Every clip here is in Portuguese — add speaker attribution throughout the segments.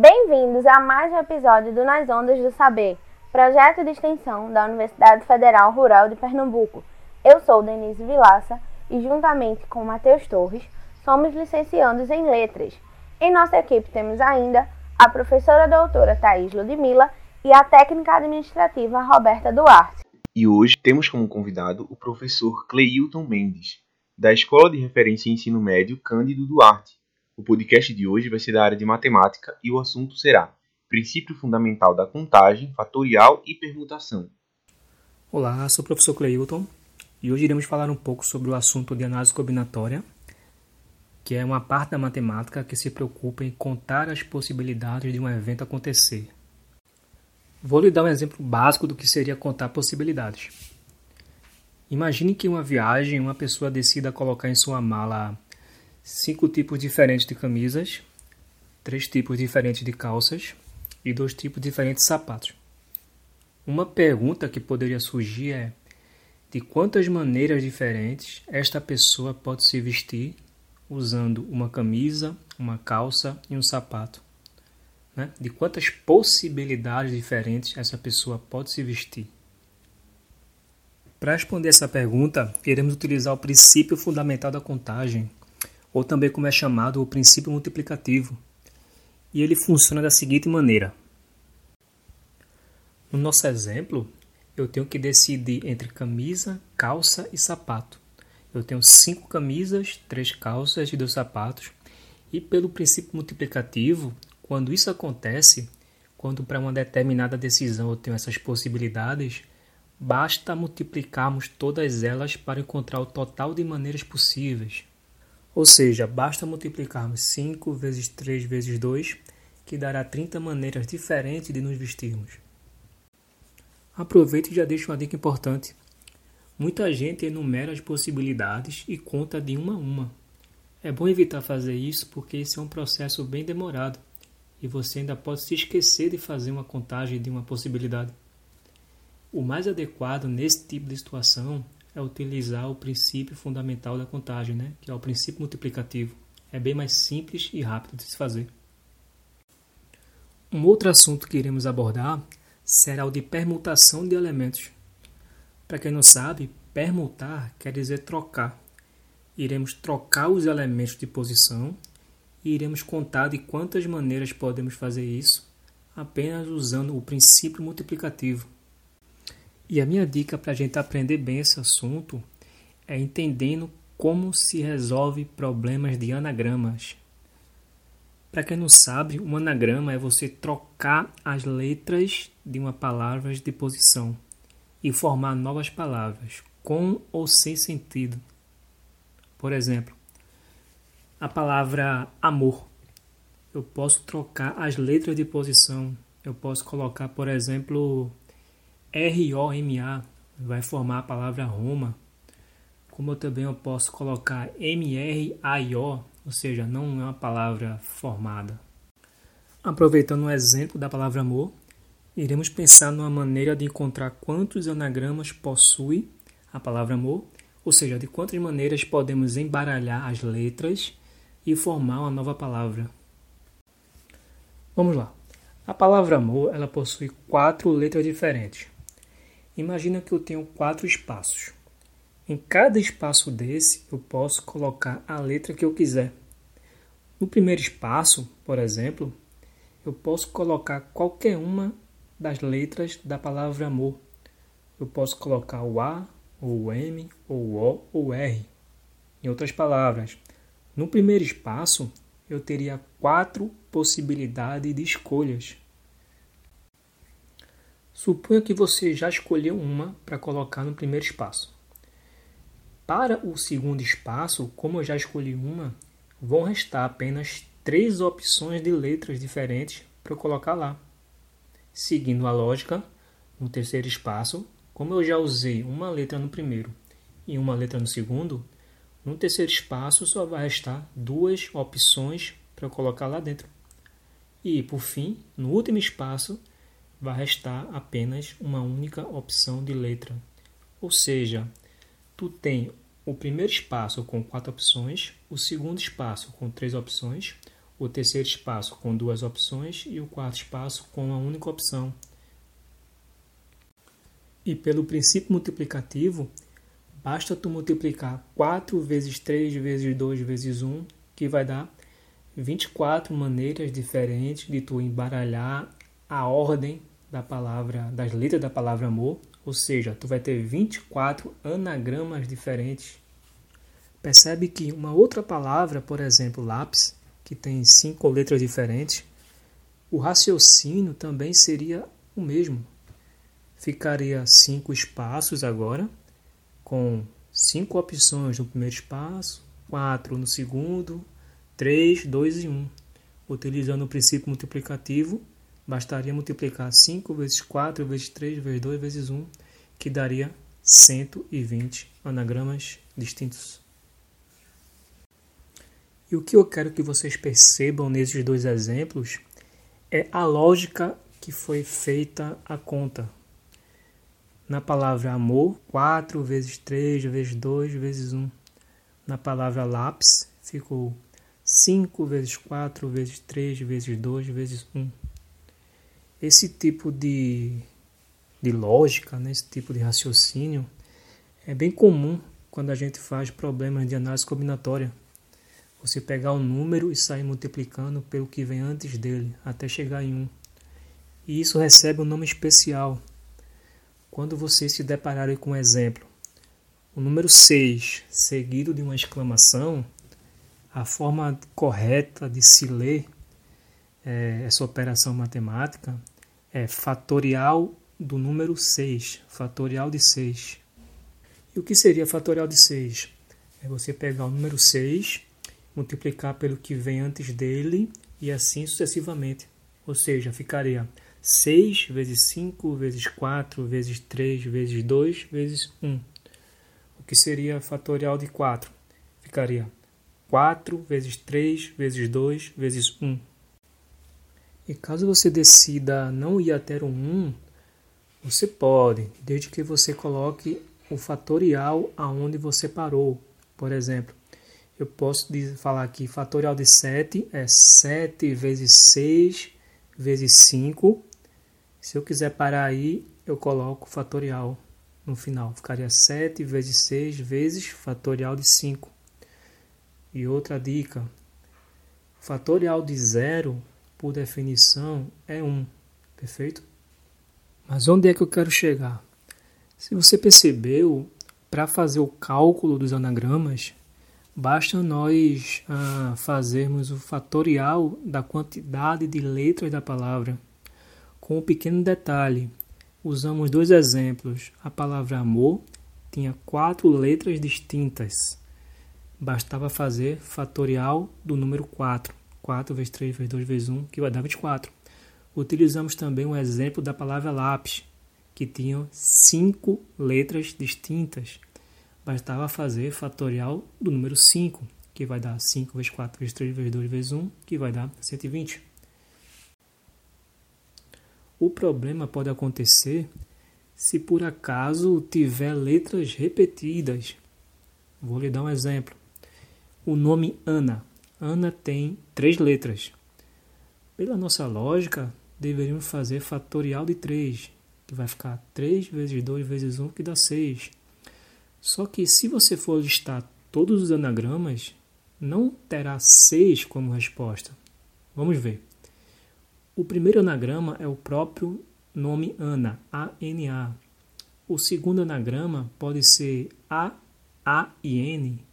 Speaker 1: Bem-vindos a mais um episódio do Nas Ondas do Saber, projeto de extensão da Universidade Federal Rural de Pernambuco. Eu sou Denise Vilaça e, juntamente com Matheus Torres, somos licenciandos em Letras. Em nossa equipe temos ainda a professora doutora Thais Ludmilla e a técnica administrativa Roberta Duarte.
Speaker 2: E hoje temos como convidado o professor Cleilton Mendes, da Escola de Referência em Ensino Médio Cândido Duarte. O podcast de hoje vai ser da área de matemática e o assunto será Princípio Fundamental da Contagem, Fatorial e Permutação.
Speaker 3: Olá, sou o professor Cleilton e hoje iremos falar um pouco sobre o assunto de análise combinatória, que é uma parte da matemática que se preocupa em contar as possibilidades de um evento acontecer. Vou lhe dar um exemplo básico do que seria contar possibilidades. Imagine que em uma viagem uma pessoa decida colocar em sua mala cinco tipos diferentes de camisas, três tipos diferentes de calças e dois tipos diferentes de sapatos. Uma pergunta que poderia surgir é: de quantas maneiras diferentes esta pessoa pode se vestir usando uma camisa, uma calça e um sapato? né? de quantas possibilidades diferentes essa pessoa pode se vestir. Para responder essa pergunta, iremos utilizar o princípio fundamental da contagem, ou também como é chamado o princípio multiplicativo. E ele funciona da seguinte maneira: no nosso exemplo, eu tenho que decidir entre camisa, calça e sapato. Eu tenho cinco camisas, três calças e dois sapatos. E pelo princípio multiplicativo, quando isso acontece, quando para uma determinada decisão eu tenho essas possibilidades, basta multiplicarmos todas elas para encontrar o total de maneiras possíveis. Ou seja, basta multiplicarmos 5 vezes 3 vezes 2, que dará 30 maneiras diferentes de nos vestirmos. Aproveite e já deixo uma dica importante. Muita gente enumera as possibilidades e conta de uma a uma. É bom evitar fazer isso porque esse é um processo bem demorado e você ainda pode se esquecer de fazer uma contagem de uma possibilidade. O mais adequado nesse tipo de situação é utilizar o princípio fundamental da contagem, né? que é o princípio multiplicativo. É bem mais simples e rápido de se fazer. Um outro assunto que iremos abordar será o de permutação de elementos. Para quem não sabe, permutar quer dizer trocar. Iremos trocar os elementos de posição e iremos contar de quantas maneiras podemos fazer isso apenas usando o princípio multiplicativo. E a minha dica para a gente aprender bem esse assunto é entendendo como se resolve problemas de anagramas. Para quem não sabe, um anagrama é você trocar as letras de uma palavra de posição e formar novas palavras com ou sem sentido. Por exemplo, a palavra amor. Eu posso trocar as letras de posição. Eu posso colocar, por exemplo, R-O-M-A, vai formar a palavra Roma. Como eu também eu posso colocar M-R-A-I-O, ou seja, não é uma palavra formada. Aproveitando o exemplo da palavra amor, iremos pensar numa maneira de encontrar quantos anagramas possui a palavra amor, ou seja, de quantas maneiras podemos embaralhar as letras e formar uma nova palavra. Vamos lá. A palavra amor ela possui quatro letras diferentes. Imagina que eu tenho quatro espaços. Em cada espaço desse, eu posso colocar a letra que eu quiser. No primeiro espaço, por exemplo, eu posso colocar qualquer uma das letras da palavra amor. Eu posso colocar o A, ou o M, ou o O, ou o R. Em outras palavras, no primeiro espaço, eu teria quatro possibilidades de escolhas. Suponha que você já escolheu uma para colocar no primeiro espaço. Para o segundo espaço, como eu já escolhi uma, vão restar apenas três opções de letras diferentes para eu colocar lá. Seguindo a lógica, no terceiro espaço, como eu já usei uma letra no primeiro e uma letra no segundo, no terceiro espaço só vai restar duas opções para eu colocar lá dentro. E, por fim, no último espaço vai restar apenas uma única opção de letra. Ou seja, tu tem o primeiro espaço com quatro opções, o segundo espaço com três opções, o terceiro espaço com duas opções e o quarto espaço com uma única opção. E pelo princípio multiplicativo, basta tu multiplicar 4 vezes 3 vezes 2 vezes 1, que vai dar 24 maneiras diferentes de tu embaralhar a ordem da palavra, das letras da palavra amor, ou seja, tu vai ter 24 anagramas diferentes. Percebe que uma outra palavra, por exemplo, lápis, que tem cinco letras diferentes, o raciocínio também seria o mesmo. Ficaria cinco espaços agora, com cinco opções no primeiro espaço, quatro no segundo, três, dois e um. Utilizando o princípio multiplicativo, bastaria multiplicar 5 vezes 4 vezes 3 vezes 2 vezes 1, que daria 120 anagramas distintos. E o que eu quero que vocês percebam nesses dois exemplos é a lógica que foi feita a conta. Na palavra amor, 4 vezes 3 vezes 2 vezes 1. Na palavra lápis, ficou 5 vezes 4 vezes 3 vezes 2 vezes 1. Esse tipo de, de lógica, né, esse tipo de raciocínio, é bem comum quando a gente faz problemas de análise combinatória. Você pegar um número e sair multiplicando pelo que vem antes dele, até chegar em 1. E isso recebe um nome especial. Quando vocês se depararem com um exemplo, o número 6 seguido de uma exclamação, a forma correta de se ler é, essa operação matemática é fatorial do número 6, fatorial de 6. E o que seria fatorial de 6? É você pegar o número 6 multiplicar pelo que vem antes dele e assim sucessivamente. Ou seja, ficaria 6 vezes 5 vezes 4 vezes 3 vezes 2 vezes 1. O que seria fatorial de 4? Ficaria 4 vezes 3 vezes 2 vezes 1. E caso você decida não ir até o 1, você pode, desde que você coloque o fatorial aonde você parou. Por exemplo, eu posso falar aqui, fatorial de 7 é 7 vezes 6 vezes 5. Se eu quiser parar aí, eu coloco fatorial no final. Ficaria 7 vezes 6 vezes fatorial de 5. E outra dica, fatorial de zero, por definição, é 1, perfeito? Mas onde é que eu quero chegar? Se você percebeu, para fazer o cálculo dos anagramas, Basta nós ah, fazermos o fatorial da quantidade de letras da palavra. Com um pequeno detalhe, usamos dois exemplos. A palavra amor tinha quatro letras distintas. Bastava fazer fatorial do número 4. 4 vezes 3 vezes 2 vezes 1, que vai dar 24. Utilizamos também um exemplo da palavra lápis, que tinha cinco letras distintas bastava fazer fatorial do número 5, que vai dar 5 vezes 4 vezes 3 vezes 2 vezes 1, que vai dar 120. O problema pode acontecer se por acaso tiver letras repetidas. Vou lhe dar um exemplo. O nome Ana. Ana tem três letras. Pela nossa lógica, deveríamos fazer fatorial de 3, que vai ficar 3 vezes 2 vezes 1, que dá 6. Só que se você for listar todos os anagramas, não terá 6 como resposta. Vamos ver. O primeiro anagrama é o próprio nome Ana, A-N-A. O segundo anagrama pode ser A, A e N.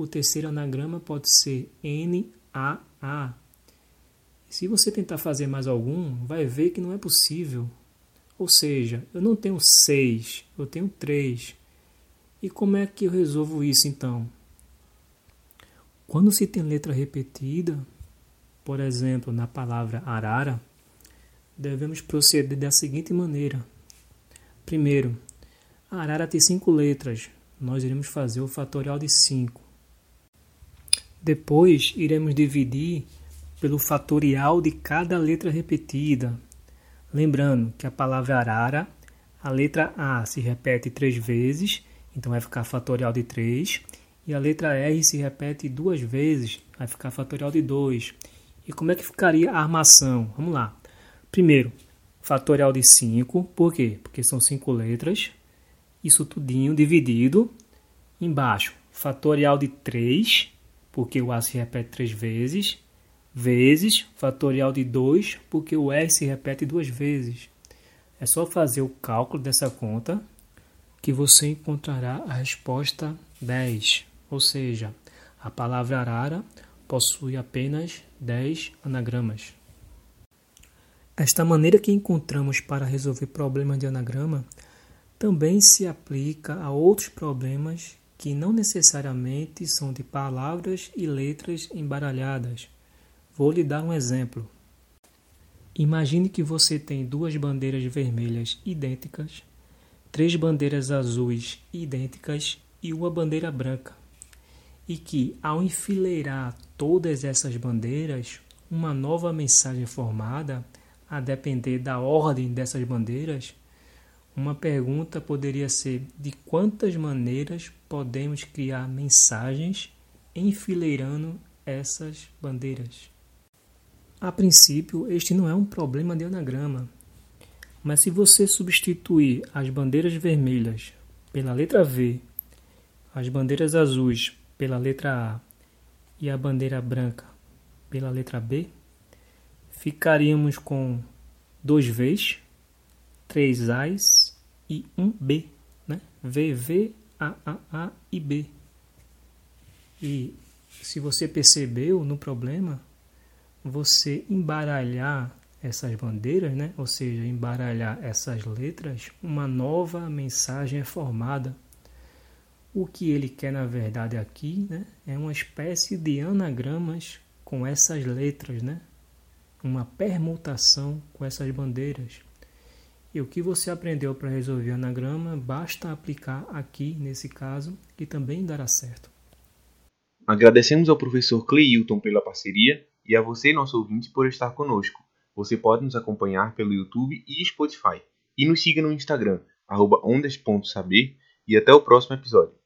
Speaker 3: O terceiro anagrama pode ser N, A, A. Se você tentar fazer mais algum, vai ver que não é possível. Ou seja, eu não tenho 6, eu tenho 3. E como é que eu resolvo isso então? Quando se tem letra repetida, por exemplo, na palavra arara, devemos proceder da seguinte maneira. Primeiro, a arara tem cinco letras, nós iremos fazer o fatorial de 5. Depois, iremos dividir pelo fatorial de cada letra repetida. Lembrando que a palavra arara, a letra A se repete três vezes então vai ficar fatorial de 3. E a letra R se repete duas vezes, vai ficar fatorial de 2. E como é que ficaria a armação? Vamos lá. Primeiro, fatorial de 5, por quê? Porque são cinco letras, isso tudinho dividido. Embaixo, fatorial de 3, porque o A se repete três vezes, vezes fatorial de 2, porque o R se repete duas vezes. É só fazer o cálculo dessa conta que você encontrará a resposta 10, ou seja, a palavra arara possui apenas 10 anagramas. Esta maneira que encontramos para resolver problemas de anagrama também se aplica a outros problemas que não necessariamente são de palavras e letras embaralhadas. Vou lhe dar um exemplo. Imagine que você tem duas bandeiras vermelhas idênticas, três bandeiras azuis idênticas e uma bandeira branca. E que, ao enfileirar todas essas bandeiras, uma nova mensagem formada, a depender da ordem dessas bandeiras, uma pergunta poderia ser: de quantas maneiras podemos criar mensagens enfileirando essas bandeiras? A princípio, este não é um problema de anagrama, mas se você substituir as bandeiras vermelhas pela letra V, as bandeiras azuis pela letra A e a bandeira branca pela letra B, ficaríamos com dois Vs, três As e um B, né? V, V, A, A, A e B. E se você percebeu no problema, você embaralhar essas bandeiras, né? ou seja, embaralhar essas letras, uma nova mensagem é formada. O que ele quer, na verdade, aqui né? é uma espécie de anagramas com essas letras, né? uma permutação com essas bandeiras. E o que você aprendeu para resolver anagrama, basta aplicar aqui nesse caso, que também dará certo.
Speaker 2: Agradecemos ao professor Cleilton pela parceria e a você, nosso ouvinte, por estar conosco. Você pode nos acompanhar pelo YouTube e Spotify. E nos siga no Instagram, ondas.saber, e até o próximo episódio.